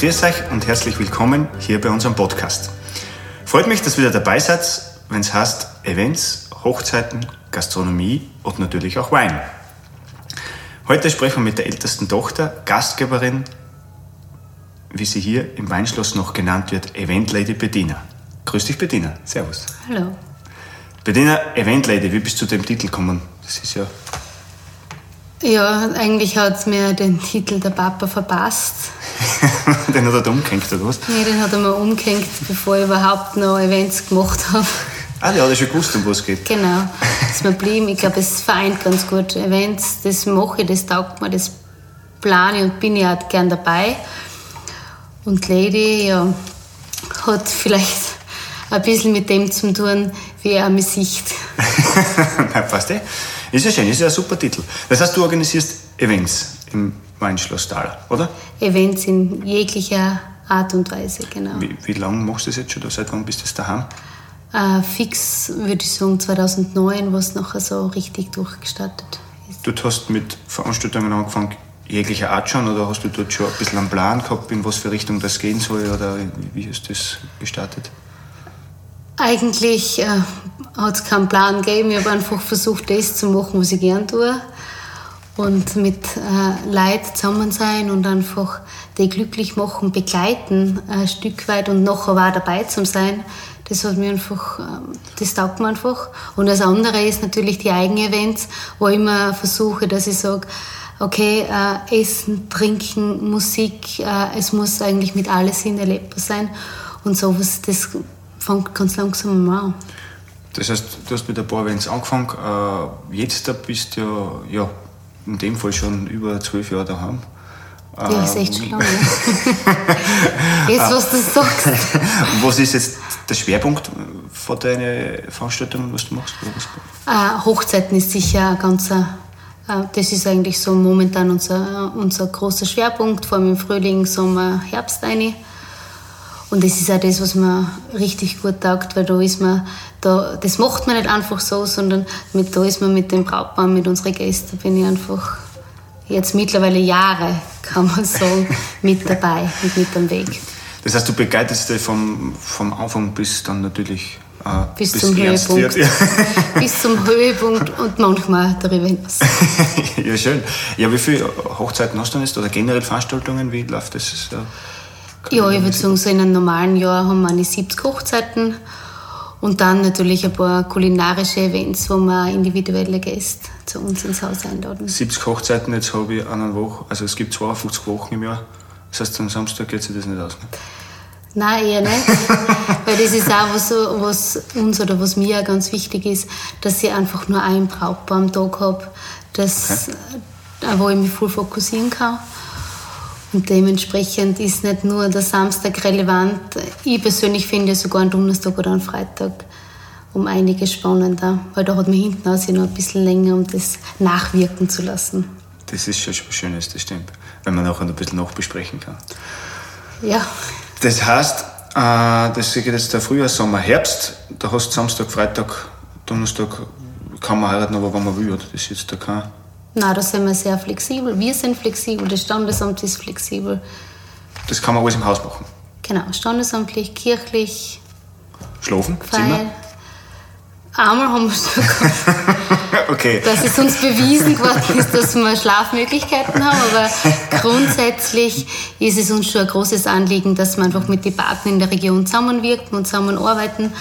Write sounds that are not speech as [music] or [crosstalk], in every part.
Grüß euch und herzlich willkommen hier bei unserem Podcast. Freut mich, dass ihr wieder dabei seid, wenn es heißt Events, Hochzeiten, Gastronomie und natürlich auch Wein. Heute sprechen wir mit der ältesten Tochter, Gastgeberin, wie sie hier im Weinschloss noch genannt wird, Event Lady Bettina. Grüß dich, Bettina. Servus. Hallo. Bettina, Event Lady, wie bist du zu dem Titel gekommen? Das ist ja Ja, eigentlich hat mir den Titel der Papa verpasst. [laughs] Den hat er da umgehängt, oder was? Nee, den hat er mir umgehängt, bevor ich überhaupt noch Events gemacht habe. Ah, der hat ja schon gewusst, um was es geht. Genau, das ist mir geblieben. Ich glaube, es vereint ganz gut. Events, das mache ich, das taugt mir, das plane ich und bin ich auch gern dabei. Und Lady, ja, hat vielleicht ein bisschen mit dem zu tun, wie er mich sieht. [laughs] Passt eh. Ist ja schön, ist ja ein super Titel. Das heißt, du organisierst Events im Weinschloss Thal, oder? Events in jeglicher Art und Weise, genau. Wie, wie lange machst du das jetzt schon? Seit wann bist du jetzt daheim? Äh, fix würde ich sagen 2009, was nachher so richtig durchgestartet ist. Du hast mit Veranstaltungen angefangen, jeglicher Art schon, oder hast du dort schon ein bisschen einen Plan gehabt, in was für Richtung das gehen soll, oder wie ist das gestartet? Eigentlich äh, hat es keinen Plan gegeben. Ich habe einfach versucht, das zu machen, was ich gern tue. Und mit äh, Leid zusammen sein und einfach die glücklich machen, begleiten ein Stück weit und nachher auch dabei zu sein. Das hat mir einfach, ähm, das taugt mir einfach. Und das andere ist natürlich die Eigenevents, wo ich immer versuche, dass ich sage, okay, äh, Essen, Trinken, Musik, äh, es muss eigentlich mit alles Sinn erlebbar sein. Und sowas, das fängt ganz langsam an. Das heißt, du hast mit ein paar Events angefangen. Äh, jetzt da bist du ja, ja in dem Fall schon über zwölf Jahre daheim. Ja, ist echt schon lange. [laughs] Jetzt, was du sagst. [laughs] Was ist jetzt der Schwerpunkt von deinen Veranstaltungen, was du machst? Was? Äh, Hochzeiten ist sicher ein ganzer, äh, das ist eigentlich so momentan unser, unser großer Schwerpunkt, vor allem im Frühling, Sommer, Herbst eine. Und das ist auch das, was mir richtig gut taugt, weil da ist man, da, das macht man nicht einfach so, sondern mit, da ist man mit dem Brautpaar, mit unseren Gästen, bin ich einfach jetzt mittlerweile Jahre, kann man sagen, [laughs] mit dabei und mit am Weg. Das heißt, du begleitest dich vom, vom Anfang bis dann natürlich äh, Bis zum ernst Höhepunkt. wird. [laughs] Bis zum Höhepunkt und manchmal darüber hinaus. [laughs] ja, schön. Ja, wie viele Hochzeiten hast du denn jetzt oder generell Veranstaltungen? Wie läuft das? Ja, Ja, ich würde sagen, so in einem normalen Jahr haben wir eine 70 Hochzeiten und dann natürlich ein paar kulinarische Events, wo wir individuelle Gäste zu uns ins Haus einladen. 70 Hochzeiten, jetzt habe ich eine Woche, also es gibt 52 Wochen im Jahr. Das heißt, am Samstag geht sich das nicht aus. Ne? Nein, eher nicht. [laughs] Weil das ist auch was, was uns oder was mir auch ganz wichtig ist, dass ich einfach nur ein Brautpaar am Tag habe, das, äh, wo ich mich voll fokussieren kann. Und dementsprechend ist nicht nur der Samstag relevant. Ich persönlich finde sogar einen Donnerstag oder einen Freitag um einiges spannender, weil da hat man hinten aus noch ein bisschen länger, um das nachwirken zu lassen. Das ist schon was Schönes, das stimmt. Wenn man nachher noch ein bisschen nachbesprechen kann. Ja, Das heißt, äh, das geht jetzt der Frühjahr, Sommer, Herbst. Da hast du Samstag, Freitag, Donnerstag, kann man heiraten, aber wenn man will. oder? Das ist jetzt da kein. Na, da sind wir sehr flexibel. Wir sind flexibel, das Standesamt ist flexibel. Das kann man alles im Haus machen. Genau, standesamtlich, kirchlich, Schlafen. Zimmer. Einmal haben wir sogar, [laughs] Okay. dass es uns bewiesen geworden ist, dass wir Schlafmöglichkeiten haben, aber grundsätzlich ist es uns schon ein großes Anliegen, dass wir einfach mit den Partnern in der Region zusammenwirken und zusammenarbeiten.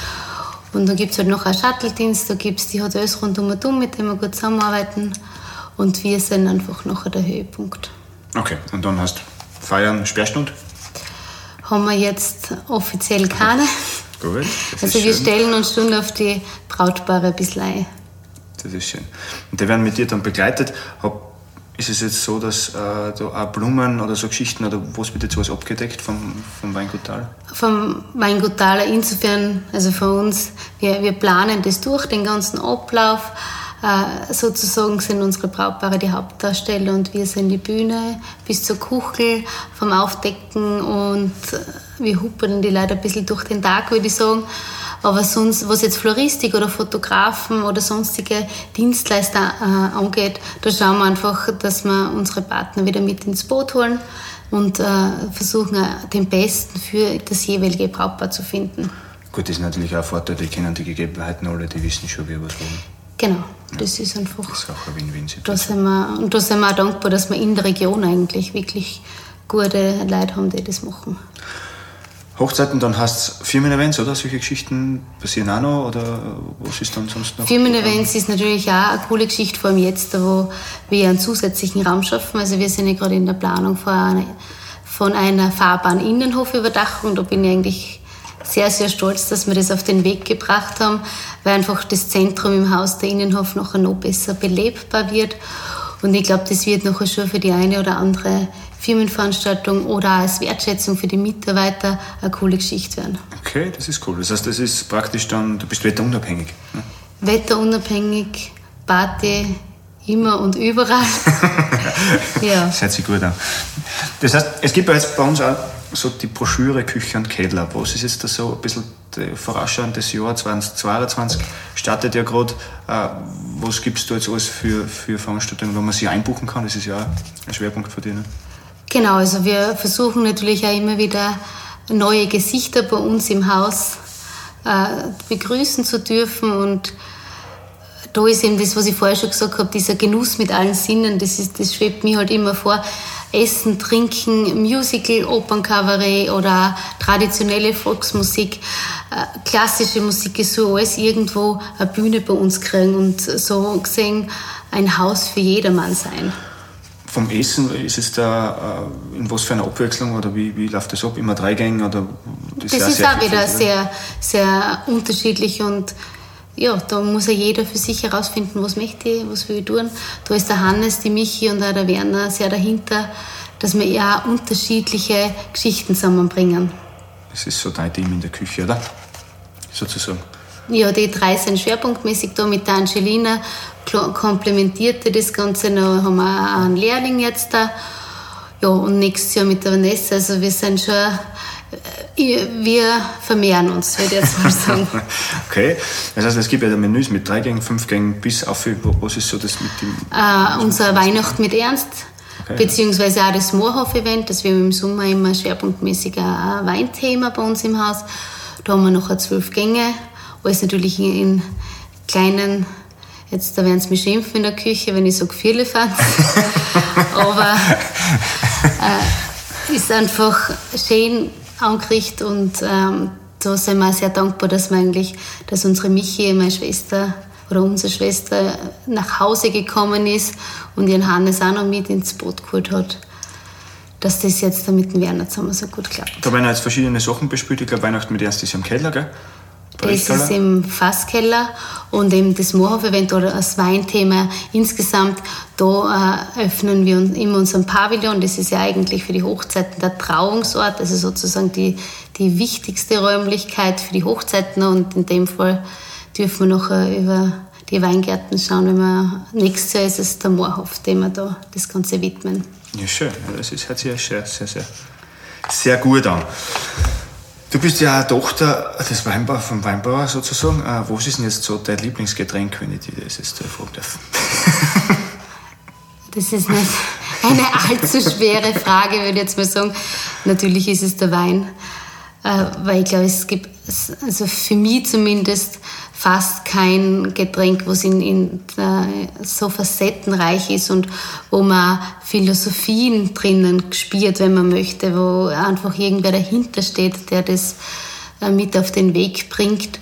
Und dann gibt es halt noch einen Shuttle-Dienst, da gibt es die Hotels rund um und um, mit denen wir gut zusammenarbeiten. Und wir sind einfach nachher der Höhepunkt. Okay, und dann hast du Feiern, Sperrstunde. Haben wir jetzt offiziell keine. Gut. [laughs] Also wir schön. stellen uns schon auf die Brautpaare ein bisschen ein. Das ist schön. Und die werden mit dir dann begleitet. Ist es jetzt so, dass äh, da auch Blumen oder so Geschichten oder was wird jetzt was abgedeckt vom, vom Weingut? Vom Weingut Thal insofern, also von uns, wir, wir planen das durch, den ganzen Ablauf. Äh, sozusagen sind unsere Brautpaare die Hauptdarsteller und wir sind die Bühne bis zur Kuchel vom Aufdecken und äh, wir huppeln die Leute ein bisschen durch den Tag, würde ich sagen. Aber sonst, was jetzt Floristik oder Fotografen oder sonstige Dienstleister äh, angeht, da schauen wir einfach, dass wir unsere Partner wieder mit ins Boot holen und äh, versuchen, äh, den Besten für das jeweilige Brautpaar zu finden. Gut, das ist natürlich auch ein Vorteil, die kennen die Gegebenheiten alle, die wissen schon, wie wir was wollen. Genau, das ist einfach. Das ist auch eine Win-Win-Situation. Und da sind wir auch dankbar, dass wir in der Region eigentlich wirklich gute Leute haben, die das machen. Hochzeiten, dann hast du Firmen-Events, oder? Solche Geschichten passieren auch noch, oder was ist dann sonst noch? Firmen-Events ist natürlich auch eine coole Geschichte, vor allem jetzt, wo wir einen zusätzlichen Raum schaffen. Also wir sind ja gerade in der Planung von einer, von einer fahrbaren Innenhofüberdachung. Da bin ich eigentlich sehr, sehr stolz, dass wir das auf den Weg gebracht haben, weil einfach das Zentrum im Haus, der Innenhof, noch noch besser belebbar wird. Und ich glaube, das wird nachher schon für die eine oder andere Firmenveranstaltung oder als Wertschätzung für die Mitarbeiter eine coole Geschichte werden. Okay, das ist cool. Das heißt, das ist praktisch dann, du bist wetterunabhängig. Ne? Wetterunabhängig, Party, immer und überall. [laughs] ja. Das hört sich gut an. Das heißt, es gibt jetzt bei uns auch so die Broschüre Küche und Keller. Was ist jetzt da so ein bisschen vorausschauend das Jahr 2022 startet ja gerade. Äh, was gibst du jetzt alles für, für Veranstaltungen, wo man sich einbuchen kann? Das ist ja ein Schwerpunkt für dich. Ne? Genau, also wir versuchen natürlich auch immer wieder neue Gesichter bei uns im Haus äh, begrüßen zu dürfen und da ist eben das, was ich vorher schon gesagt habe, dieser Genuss mit allen Sinnen, das, ist, das schwebt mir halt immer vor. Essen, Trinken, Musical, Opernkabarett oder traditionelle Volksmusik, äh, klassische Musik ist so alles irgendwo eine Bühne bei uns kriegen und so gesehen ein Haus für jedermann sein. Vom Essen, ist es da äh, in was für einer Abwechslung oder wie, wie läuft das ab? Immer drei Gänge? Oder das, das ist auch wieder sehr, sehr unterschiedlich und ja, da muss ja jeder für sich herausfinden, was möchte ich, was will ich tun. Da ist der Hannes, die Michi und auch der Werner sehr dahinter, dass wir ja unterschiedliche Geschichten zusammenbringen. Das ist so dein Team in der Küche, oder? Sozusagen. Ja, die drei sind schwerpunktmäßig da mit der Angelina, komplementierte das Ganze noch, haben wir auch einen Lehrling jetzt da. Ja, und nächstes Jahr mit der Vanessa, also wir sind schon äh, wir vermehren uns, würde ich jetzt mal sagen. [laughs] okay. Das heißt, es gibt ja Menüs mit drei Gängen, fünf Gängen bis auf, was ist so das mit dem? Äh, unser Weihnacht mit Ernst, okay. beziehungsweise auch das Moorhof-Event, das wir im Sommer immer schwerpunktmäßig ein Weinthema bei uns im Haus. Da haben wir noch zwölf Gänge, alles natürlich in kleinen Jetzt da werden sie mich schimpfen in der Küche, wenn ich sage Vierlefanz. [laughs] Aber äh, ist einfach schön angerichtet und ähm, da sind wir sehr dankbar, dass wir eigentlich, dass unsere Michi, meine Schwester oder unsere Schwester nach Hause gekommen ist und ihren Hannes auch noch mit ins Boot geholt hat dass das jetzt da mit dem Werner zusammen so gut klappt. Da werden jetzt verschiedene Sachen bespielt. Ich glaube, Weihnachten mit Ernst ist im Keller, gell? Das ist im Fasskeller und eben das Moorhof-Event oder das Weinthema insgesamt, da äh, öffnen wir immer unseren Pavillon. Das ist ja eigentlich für die Hochzeiten der Trauungsort, also sozusagen die, die wichtigste Räumlichkeit für die Hochzeiten und in dem Fall dürfen wir noch äh, über die Weingärten schauen, wenn wir nächstes Jahr ist es der Moorhof, dem wir da das Ganze widmen. Ja, schön. Das ist, hört sich sehr, sehr, sehr, sehr gut an. Du bist ja Tochter des Weinbauers, vom Weinbauer sozusagen. Äh, was ist denn jetzt so dein Lieblingsgetränk, wenn ich dir das jetzt fragen darf? [laughs] Das ist nicht eine allzu schwere Frage, würde ich jetzt mal sagen. Natürlich ist es der Wein, weil ich glaube, es gibt, also für mich zumindest, fast kein Getränk, was in, in äh, so facettenreich ist und wo man Philosophien drinnen spürt, wenn man möchte, wo einfach irgendwer dahinter steht, der das äh, mit auf den Weg bringt.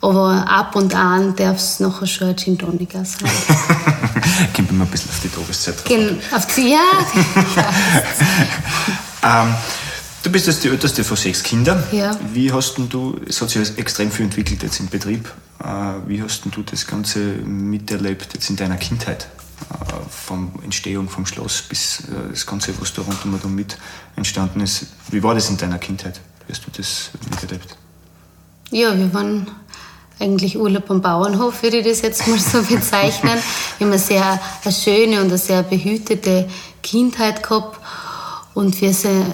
Aber ab und an darf es noch schon ein Gin Tonica sein. [laughs] Kommt immer ein bisschen auf die Tageszeit drauf. auf die, ja. [laughs] ähm, Du bist jetzt die älteste von sechs Kindern. Ja. Wie hast du, es hat sich extrem viel entwickelt jetzt im Betrieb, äh, wie hast du das Ganze miterlebt jetzt in deiner Kindheit? vom Entstehung vom Schloss bis äh, das Ganze, was da rundum mit entstanden ist. Wie war das in deiner Kindheit? Wie hast du das miterlebt? Ja, wir waren eigentlich Urlaub am Bauernhof, würde ich das jetzt mal so [laughs] bezeichnen. Wir haben eine sehr eine schöne und eine sehr behütete Kindheit gehabt. Und wir sind,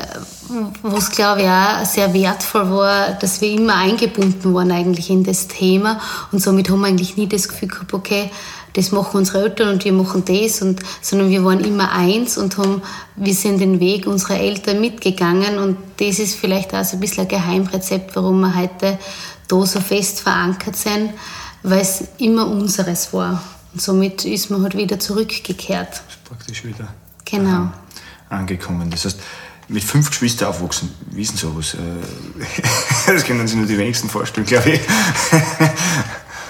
was glaube ich auch sehr wertvoll war, dass wir immer eingebunden waren eigentlich in das Thema. Und somit haben wir eigentlich nie das Gefühl gehabt, okay, das machen unsere Eltern und wir machen das, und, sondern wir waren immer eins und haben, wir sind den Weg unserer Eltern mitgegangen und das ist vielleicht auch so ein bisschen ein Geheimrezept, warum wir heute da so fest verankert sind, weil es immer unseres war. Und somit ist man halt wieder zurückgekehrt. Praktisch wieder genau. Angekommen. Das heißt, mit fünf Geschwistern aufwachsen, wie ist denn sowas? Äh, [laughs] das können sich nur die wenigsten vorstellen, glaube ich.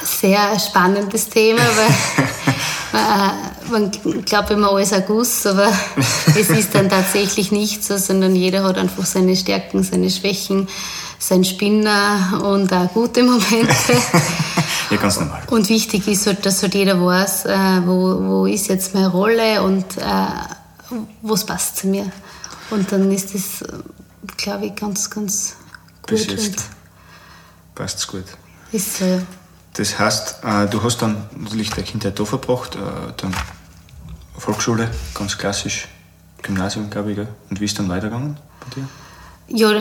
Sehr spannendes Thema, weil [laughs] äh, man glaubt immer alles ein Guss, aber es ist dann tatsächlich nicht so, sondern jeder hat einfach seine Stärken, seine Schwächen sein Spinner und auch gute Momente. [laughs] ja, ganz normal. Und wichtig ist halt, dass halt jeder weiß, äh, wo, wo ist jetzt meine Rolle und was passt zu mir. Und dann ist das, äh, glaube ich, ganz, ganz gut. Bis jetzt passt es gut. Ist so, ja. Das heißt, äh, du hast dann natürlich deine Kindheit da verbracht, äh, dann Volksschule, ganz klassisch, Gymnasium, glaube ich? Und wie ist dann weitergegangen bei dir? Ja,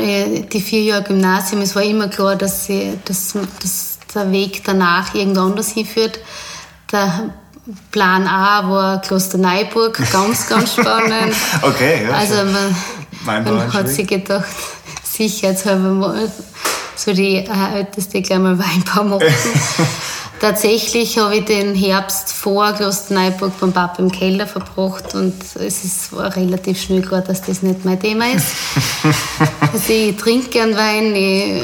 die vier Jahre Gymnasium, es war immer klar, dass, sie, dass, dass der Weg danach irgendwo anders hinführt. Der Plan A war Klosterneuburg, ganz, ganz [laughs] spannend. okay, ja. Also man, man hat sich gedacht, [laughs] sicherheitshalber mal so die äh, Älteste gleich mal Weinbau machen. [laughs] Tatsächlich habe ich den Herbst vor Klosterneuburg beim Papa im Keller verbracht und es ist, war relativ schnell klar, dass das nicht mein Thema ist. also ich trinke gern Wein, ich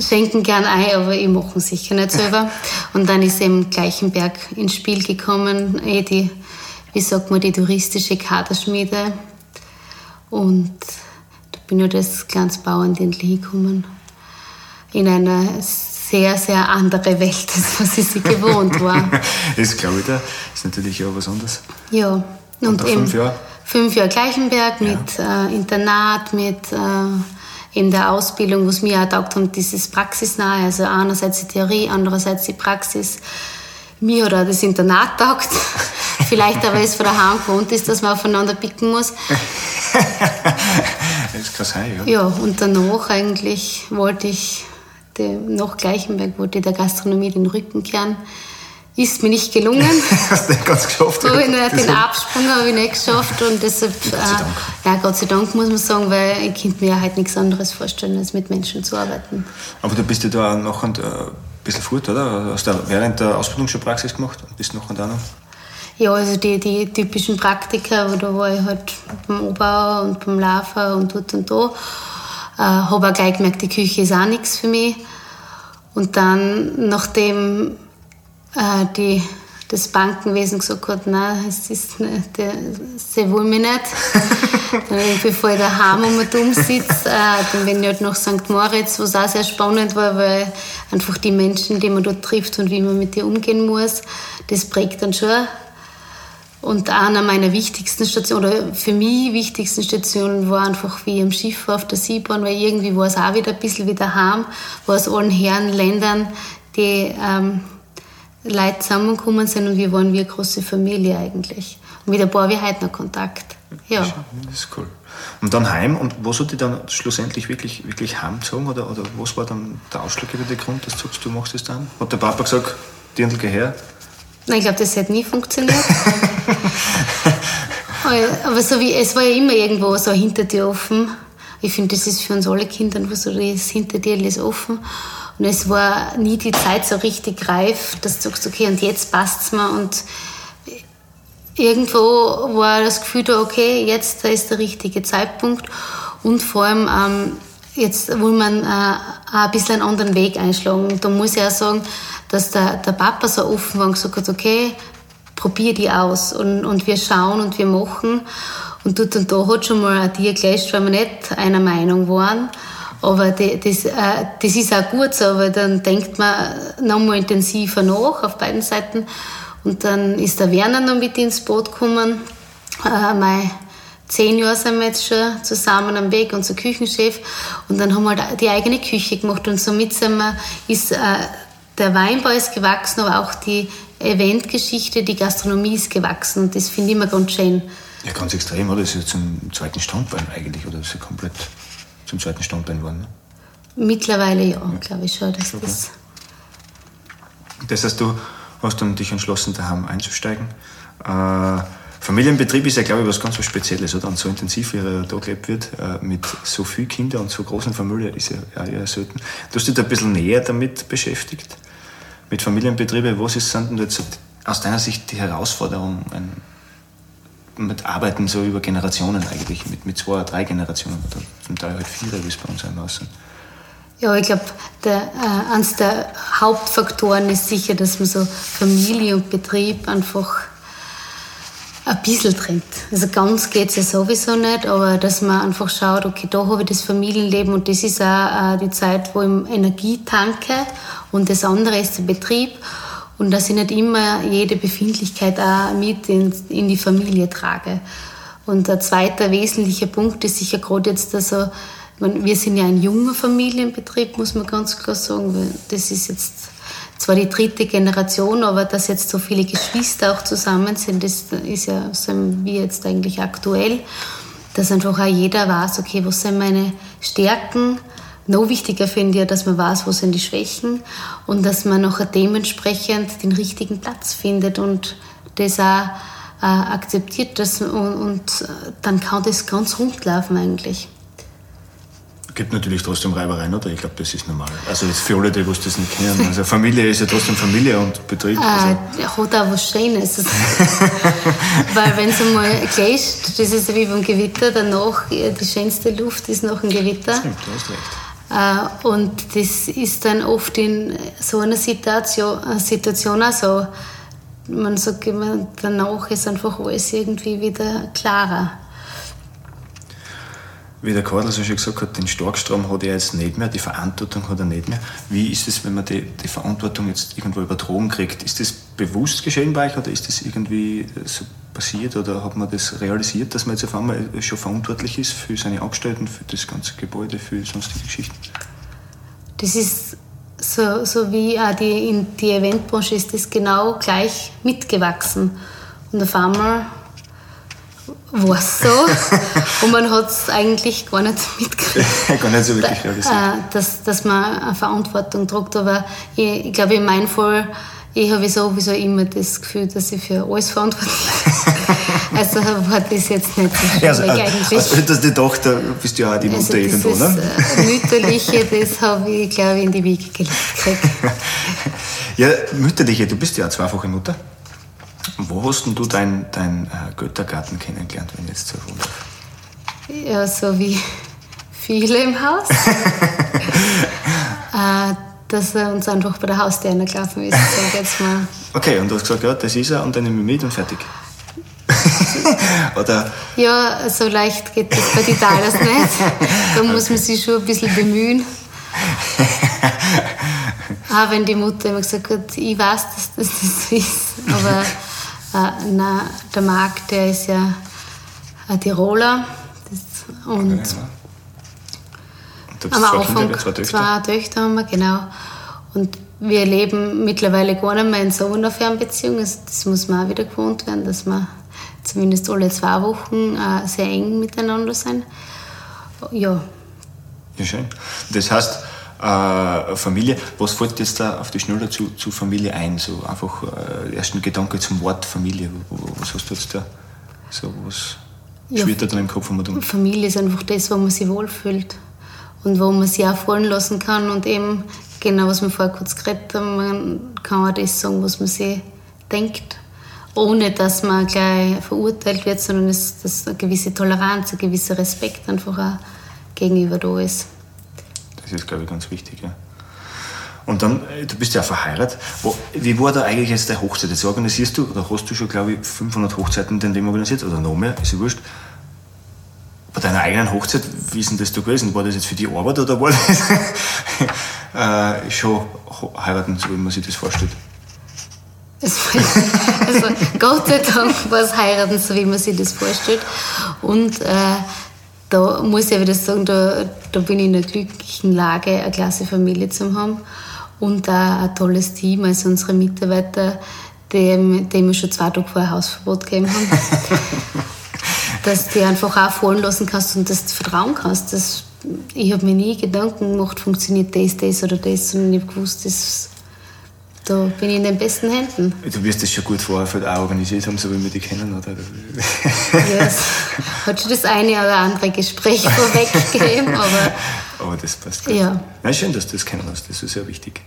schenke gern ein, aber ich mache sicher nicht selber. Und dann ist eben Gleichenberg ins Spiel gekommen, eh die, wie sagt man, die touristische Kaderschmiede. Und da bin ich das kleines Bauernländle hingekommen. In einer sehr, sehr andere Welt, [laughs] als was ich sie gewohnt war. das glaube ich, da ist natürlich auch was anderes. Ja, und, und fünf Jahre? Fünf Jahre Gleichenberg mit ja. äh, Internat, mit äh, in der Ausbildung, was mir auch taugt haben, dieses Praxisnahe, also einerseits die Theorie, andererseits die Praxis. Mir auch das Internat taugt. [laughs] Vielleicht aber es von daheim gewohnt ist, dass man aufeinander picken muss. [laughs] das kann sein, ja. Ja, und danach eigentlich wollte ich nach Gleichenberg wollte der Gastronomie den Rücken kehren. Ist mir nicht gelungen. [laughs] Hast du nicht ganz geschafft? So, den Absprung habe ich nicht geschafft und deshalb, Gott sei Dank. Äh, ja, Gott sei Dank muss man sagen, weil ich könnte mir halt nichts anderes vorstellen, als mit Menschen zu arbeiten. Aber du bist ja da noch ein äh, bisschen fort, oder? Hast du während der Ausbildung schon Praxis gemacht und bist noch und noch? Ja, also die, die typischen Praktika, da war ich halt beim Obauer und beim Lafer und dort und da. Äh, habe auch gleich gemerkt, die Küche ist auch nichts für mich. Und dann, nachdem äh, die, das Bankenwesen gesagt hat, nein, es ist nicht, sie wollen mich nicht, [laughs] dann, bevor ich daheim um und um sitze, äh, dann bin ich halt nach St. Moritz, was auch sehr spannend war, weil einfach die Menschen, die man dort trifft und wie man mit dir umgehen muss, das prägt dann schon und einer meiner wichtigsten Stationen, oder für mich wichtigsten Stationen, war einfach wie im Schiff auf der Seebahn, weil irgendwie war es auch wieder ein bisschen wie daheim, wo aus allen Herrenländern die ähm, Leute zusammengekommen sind und wir waren wie eine große Familie eigentlich. Und mit ein paar wir heute noch Kontakt. Ja. Das ist cool. Und dann heim, und was hat dich dann schlussendlich wirklich, wirklich heimgezogen? Oder, oder was war dann der ausschlaggebende Grund, dass du sagst, du machst das dann? Hat der Papa gesagt, Dirndl, geh her? Nein, ich glaube, das hätte nie funktioniert. [laughs] Aber so wie, es war ja immer irgendwo so hinter dir offen. Ich finde, das ist für uns alle Kinder so, das hinter dir ist offen. Und es war nie die Zeit so richtig reif, dass du sagst, okay, und jetzt passt es mir. Und irgendwo war das Gefühl da, okay, jetzt da ist der richtige Zeitpunkt. Und vor allem, ähm, jetzt will man äh, ein bisschen einen anderen Weg einschlagen. Da muss ich auch sagen, dass der, der Papa so offen war und gesagt hat, okay, probier die aus und, und wir schauen und wir machen. Und dort und da hat schon mal ein Tier gelöscht, weil wir nicht einer Meinung waren. Aber das, äh, das ist auch gut so, weil dann denkt man nochmal intensiver nach auf beiden Seiten. Und dann ist der Werner noch mit ins Boot gekommen. Äh, mein zehn Jahre sind wir jetzt schon zusammen am Weg, unser Küchenchef. Und dann haben wir halt die eigene Küche gemacht. Und somit sind wir, ist äh, der Weinbau ist gewachsen, aber auch die Eventgeschichte, die Gastronomie ist gewachsen. Und das finde ich immer ganz schön. Ja, ganz extrem, oder? Das ist ja zum zweiten Standbein eigentlich, oder? Das ist ja komplett zum zweiten Standbein geworden. Ne? Mittlerweile ja, ja. glaube ich schon. Dass okay. das, das heißt, du hast dann dich entschlossen, daheim einzusteigen. Äh, Familienbetrieb ist ja, glaube ich, was ganz was Spezielles, oder? Und so intensiv, wie er da gelebt wird, äh, mit so vielen Kindern und so großen Familien, ist ja eher selten. Du hast dich da ein bisschen näher damit beschäftigt, mit Familienbetrieben. Was ist, sind denn jetzt aus deiner Sicht die Herausforderungen mit Arbeiten so über Generationen eigentlich, mit, mit zwei oder drei Generationen oder zum Teil halt vier, wie es bei uns einmal sind? Ja, ich glaube, äh, eines der Hauptfaktoren ist sicher, dass man so Familie und Betrieb einfach ein bisschen trennt. Also ganz geht es ja sowieso nicht, aber dass man einfach schaut, okay, da habe ich das Familienleben und das ist auch äh, die Zeit, wo ich Energie tanke und das andere ist der Betrieb und dass ich nicht immer jede Befindlichkeit auch mit in, in die Familie trage. Und der zweite wesentliche Punkt ist sicher gerade jetzt, also, wir sind ja ein junger Familienbetrieb, muss man ganz klar sagen. Das ist jetzt zwar die dritte Generation, aber dass jetzt so viele Geschwister auch zusammen sind, das ist ja so wie jetzt eigentlich aktuell, dass einfach auch jeder weiß, okay, was sind meine Stärken. Noch wichtiger finde ich, dass man weiß, wo sind die Schwächen und dass man nachher dementsprechend den richtigen Platz findet und das auch äh, akzeptiert das und, und dann kann das ganz rund laufen eigentlich gibt natürlich trotzdem Reibereien, oder? Ich glaube, das ist normal. Also jetzt für alle, die was das nicht kennen. Also Familie ist ja trotzdem Familie und Betrieb. Also. Äh, hat auch was Schönes. [laughs] Weil wenn es einmal gläscht, das ist wie beim Gewitter, danach, die schönste Luft ist nach dem Gewitter. Stimmt, du hast recht. Äh, und das ist dann oft in so einer Situation, äh, Situation auch so. Man sagt immer, danach ist einfach alles irgendwie wieder klarer wie der Karl so schon gesagt hat, den Starkstrom hat er jetzt nicht mehr, die Verantwortung hat er nicht mehr. Wie ist es, wenn man die, die Verantwortung jetzt irgendwo übertragen kriegt? Ist das bewusst geschehen bei euch oder ist das irgendwie so passiert oder hat man das realisiert, dass man jetzt auf einmal schon verantwortlich ist für seine Angestellten, für das ganze Gebäude, für sonstige Geschichten? Das ist so, so wie auch die, in die Eventbranche ist das genau gleich mitgewachsen. Und auf einmal war es so. [laughs] und man hat es eigentlich gar nicht mitgekriegt. [laughs] gar nicht so wirklich realisiert. Äh, dass, dass man eine Verantwortung trägt. Aber ich, ich glaube, in meinem Fall, ich habe sowieso immer das Gefühl, dass ich für alles verantwortlich bin. [laughs] also war das jetzt nicht so ja, also, eigentlich. Als älteste Tochter bist du ja auch die Mutter also irgendwo, ne? Äh, Mütterliche, das habe ich, glaube ich, in die Wiege gelegt ja, Mütterliche, du bist ja eine zweifache Mutter. Wo hast denn du deinen dein, äh, Göttergarten kennengelernt, wenn ich jetzt so wundere? Ja, so wie viele im Haus. [laughs] äh, dass er uns einfach bei der Haustür gelaufen ist, sag jetzt mal. Okay, und du hast gesagt, ja, das ist er und dann nehme ich mit und fertig. [laughs] Oder? Ja, so leicht geht das bei den Talers nicht. Da muss man sich schon ein bisschen bemühen. [laughs] Auch wenn die Mutter immer gesagt hat, ich weiß, dass das so ist. Aber na, der Marc, der ist ja ein Tiroler. Das, und okay, ja. am Anfang zwei Töchter. zwei Töchter haben wir, genau. Und wir leben mittlerweile gar nicht mehr in so einer Fernbeziehung. Also das muss man auch wieder gewohnt werden, dass wir zumindest alle zwei Wochen äh, sehr eng miteinander sind. Ja. Ja, schön. Das heißt, äh, Familie. Was fällt jetzt da auf die Schnelle zu, zu Familie ein? So einfach äh, ersten Gedanke zum Wort Familie. Was hast du jetzt da? So was ja, schwirrt da drin im Kopf? Um Familie ist einfach das, wo man sich wohlfühlt und wo man sich auch fallen lassen kann und eben genau, was wir vorher kurz geredet haben, man kann auch das sagen, was man sich denkt, ohne dass man gleich verurteilt wird, sondern dass, dass eine gewisse Toleranz, ein gewisser Respekt einfach auch gegenüber da ist. Das ist, glaube ich, ganz wichtig. Ja. Und dann, äh, du bist ja verheiratet. Wie war da eigentlich jetzt der Hochzeit? Jetzt organisierst du, oder hast du schon, glaube ich, 500 Hochzeiten in Leben organisiert, oder noch mehr, ist ja wurscht. Bei deiner eigenen Hochzeit, wie ist denn das da gewesen? War das jetzt für die Arbeit oder war das [laughs] äh, schon heiraten, so wie man sich das vorstellt? Also Gott sei Dank war es heiraten, so wie man sich das vorstellt. Und äh, da muss ich wieder sagen, da, da bin ich in einer glücklichen Lage, eine klasse Familie zu haben und auch ein tolles Team, also unsere Mitarbeiter, dem, dem wir schon zwei Tage vorher Hausverbot gegeben haben. [laughs] dass du einfach auch fallen lassen kannst und das vertrauen kannst. Das, ich habe mir nie Gedanken gemacht, funktioniert das, das oder das, sondern ich habe gewusst, das da bin ich in den besten Händen. Du wirst das schon gut vorher auch organisiert haben, so wie wir die kennen, oder? Ja, es hat schon das eine oder andere Gespräch [laughs] vorweggegeben, aber... Aber das passt gut. Ja. Na, schön, dass du das kennen hast, das ist sehr wichtig.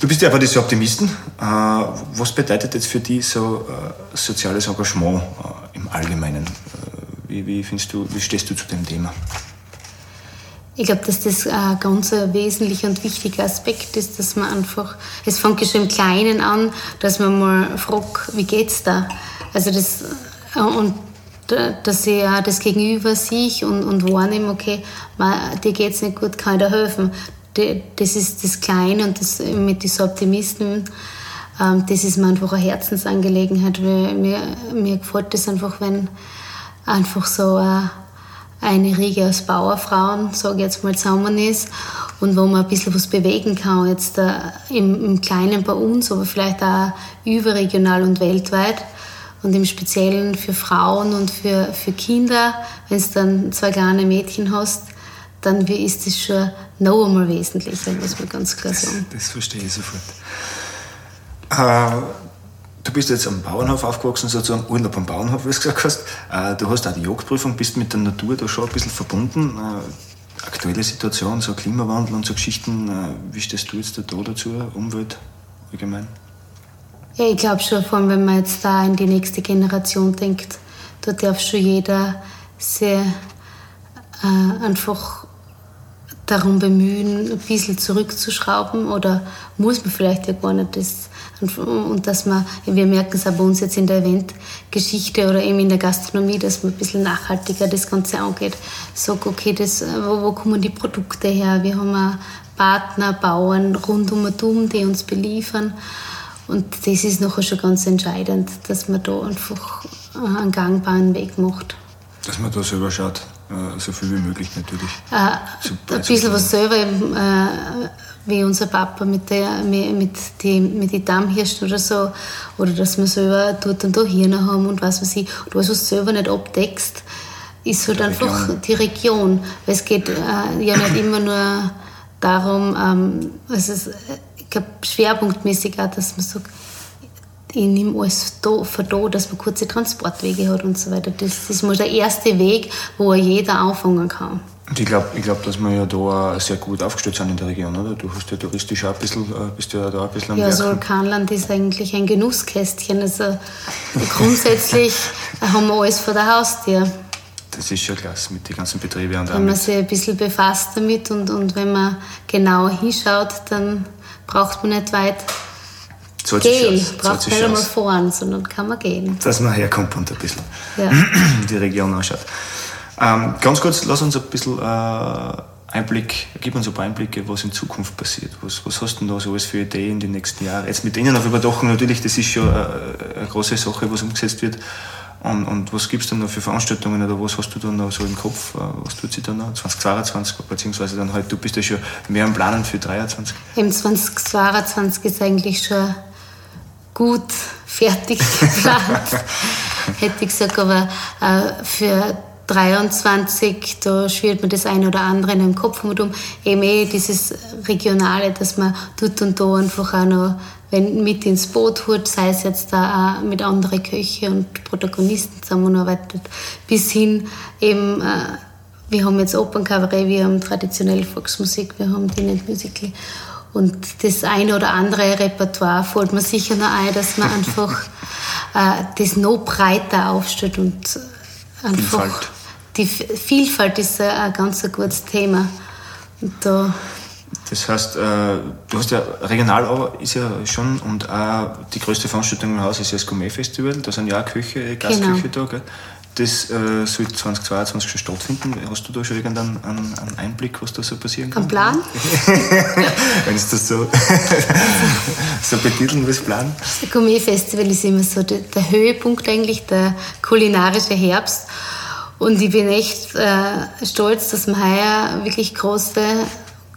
Du bist ja aber dieser Optimisten. Äh, was bedeutet jetzt für dich so äh, soziales Engagement äh, im Allgemeinen? Wie, wie, findest du, wie stehst du zu dem Thema? Ich glaube, dass das ein ganz wesentlicher und wichtiger Aspekt ist, dass man einfach, es fängt schon im Kleinen an, dass man mal fragt, wie geht's da? Also das, äh, und dass ich auch das Gegenüber sich und, und wahrnehme, okay, man, dir geht's nicht gut, kann ich dir helfen? Das ist das Kleine und das mit diesen Optimisten, ähm, das ist mir einfach eine Herzensangelegenheit, weil mir, mir gefällt das einfach, wenn einfach so ein eine Riege aus Bauerfrauen, sage ich jetzt mal, zusammen ist und wo man ein bisschen was bewegen kann, jetzt äh, im, im Kleinen bei uns, aber vielleicht auch überregional und weltweit und im Speziellen für Frauen und für, für Kinder, wenn du dann zwei kleine Mädchen hast, dann ist das schon noch einmal wesentlicher, muss man ganz klar sagen. Das, das verstehe ich sofort. Äh, du bist jetzt am Bauernhof aufgewachsen, sozusagen Urlaub am Bauernhof, wie du gesagt hast. Äh, du hast auch die Jagdprüfung, bist mit der Natur da schon ein bisschen verbunden. Äh, aktuelle Situation, so Klimawandel und so Geschichten, äh, wie stehst du jetzt da dazu, Umwelt allgemein? Ja, ich glaube schon, vor allem wenn man jetzt da in die nächste Generation denkt, da darf schon jeder sehr einfach darum bemühen, ein bisschen zurückzuschrauben oder muss man vielleicht ja gar nicht das und, und dass man, wir merken es auch bei uns jetzt in der Eventgeschichte oder eben in der Gastronomie, dass man ein bisschen nachhaltiger das Ganze angeht. Sagt, okay, das, wo, wo kommen die Produkte her? Wir haben auch Partner, Bauern rund um und um, die uns beliefern. Und das ist nachher schon ganz entscheidend, dass man da einfach einen gangbaren Weg macht. Dass man da selber schaut, äh, so viel wie möglich natürlich. Äh, ein bisschen was selber eben, äh, wie unser Papa mit, der, mit, die, mit den Dammhirschen oder so. Oder dass man selber dort und da Hirne haben und was weiß ich. Und was du selber nicht abdeckst, ist halt die einfach Region. die Region. Weil es geht äh, ja nicht immer nur darum, ähm, also es, ich glaube schwerpunktmäßig auch, dass man sagt, ich nehme alles da, von da, dass man kurze Transportwege hat und so weiter. Das, das ist mal der erste Weg, wo jeder anfangen kann. Und ich glaube, ich glaub, dass wir ja da sehr gut aufgestellt sind in der Region, oder? Du hast ja touristisch auch ein bisschen, äh, bist ja da ein bisschen am Ja, so Vulkanland ist eigentlich ein Genusskästchen. Also grundsätzlich [laughs] haben wir alles vor der Haustür. Das ist schon klasse mit den ganzen Betrieben und Wenn man sich ein bisschen befasst damit und, und wenn man genau hinschaut, dann braucht man nicht weit Zahlt gehen. Braucht nicht einmal fahren, sondern kann man gehen. Dass man herkommt und ein bisschen ja. [laughs] die Region anschaut. Ähm, ganz kurz, lass uns ein bisschen äh, Einblick, gib uns ein paar Einblicke, was in Zukunft passiert. Was, was hast du denn da so alles für Ideen in den nächsten Jahren? Jetzt mit Ihnen auf Überdachung natürlich, das ist schon eine, äh, eine große Sache, was umgesetzt wird. Und, und was gibt es dann noch für Veranstaltungen oder was hast du dann noch so im Kopf? Äh, was tut sich da noch? 2022, beziehungsweise dann halt, du bist ja schon mehr am Planen für 2023. Im 2022 ist eigentlich schon gut fertig geplant, [laughs] hätte ich gesagt, aber äh, für 23, da schwirrt mir das eine oder andere in den Kopf um. Eben eh dieses Regionale, dass man dort und da einfach auch noch wenn mit ins Boot holt, sei es jetzt da auch mit anderen Köche und Protagonisten zusammenarbeitet, bis hin eben, äh, wir haben jetzt Opernkabarett, wir haben traditionelle Volksmusik, wir haben die Musical und das eine oder andere Repertoire fällt mir sicher noch ein, dass man einfach äh, das noch breiter aufstellt und einfach Vielfalt. die Vielfalt ist ein, ein ganz ein gutes Thema. Da das heißt, äh, du hast ja regional aber ist ja schon und auch die größte Veranstaltung im Haus ist ja das Gourmet Festival. Da sind ja auch Köche, Gastküche genau. da. Gell? Das äh, soll 2022 schon stattfinden. Hast du da schon irgendeinen einen, einen Einblick, was da so passieren kann? Ein Plan? [laughs] Wenn es das so, [laughs] so betiteln willst, Plan? Das Gourmet-Festival ist immer so der, der, Höhepunkt eigentlich, der kulinarische Herbst. Und ich bin echt äh, stolz, dass wir heuer wirklich große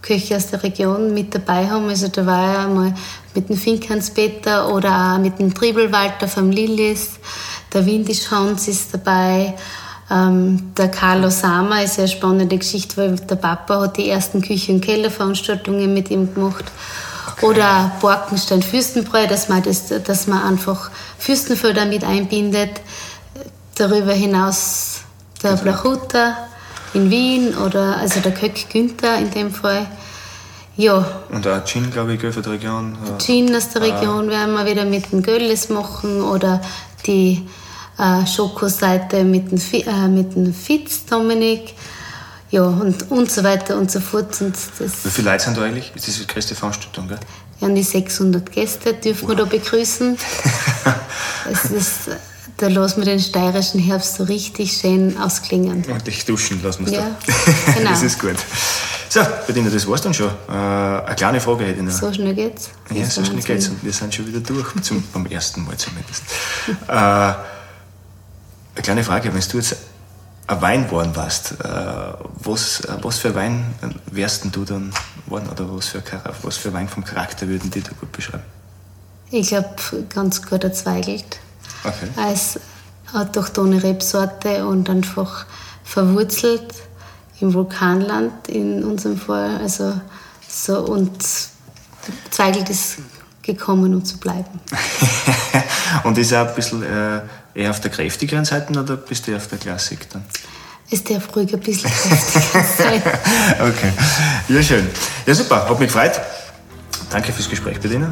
Köche aus der Region mit dabei haben. Also da war ja mal mit dem Finkanspeter oder auch mit dem Triebelwalter vom Lillis. Der Windisch Hans ist dabei. Ähm, der Carlo Sama ist eine spannende Geschichte, weil der Papa hat die ersten Küche- und Kellerveranstaltungen mit ihm gemacht. Okay. Oder Borkenstein Fürstenbräu, dass man, das, dass man einfach Fürstenfelder mit einbindet. Darüber hinaus der Blachuta in Wien oder also der Köck Günther in dem Fall. Ja. Und auch Gin, glaube ich, für die Region. Gin aus der Region ah. werden wir wieder mit den Gölles machen oder die äh, Schokoseite mit dem, äh, mit dem Fitz Dominik. Ja, und, und so weiter und so fort. Und das Wie viele Leute sind da eigentlich? Ist das die größte Veranstaltung, gell? Ja, die 600 Gäste dürfen wow. wir da begrüßen. [laughs] es ist, da lassen wir den steirischen Herbst so richtig schön ausklingen. Und dich duschen lassen wir es ja, da. Genau. [laughs] das ist gut. So, Bettina, das war's dann schon. Äh, eine kleine Frage hätte ich noch. So schnell geht's? Ja, so schnell geht's. Und wir sind schon wieder durch, zum, [laughs] beim ersten Mal zumindest. äh, eine kleine Frage, wenn du jetzt ein Wein geworden warst, äh, was, äh, was für Wein wärst du dann geworden oder was für, was für Wein vom Charakter würden die da gut beschreiben? Ich glaube, ganz gut erzweigelt. Okay. Als autochtone Rebsorte und einfach verwurzelt im Vulkanland in unserem Fall. Also so und Zweigelt ist gekommen, um zu bleiben. [laughs] und ist auch ein bisschen äh, eher auf der kräftigeren Seite oder bist du auf der Klassik dann? Es darf ruhig ein bisschen kräftiger [laughs] okay, ja schön. Ja super, hat mich gefreut. Danke fürs Gespräch, Bettina.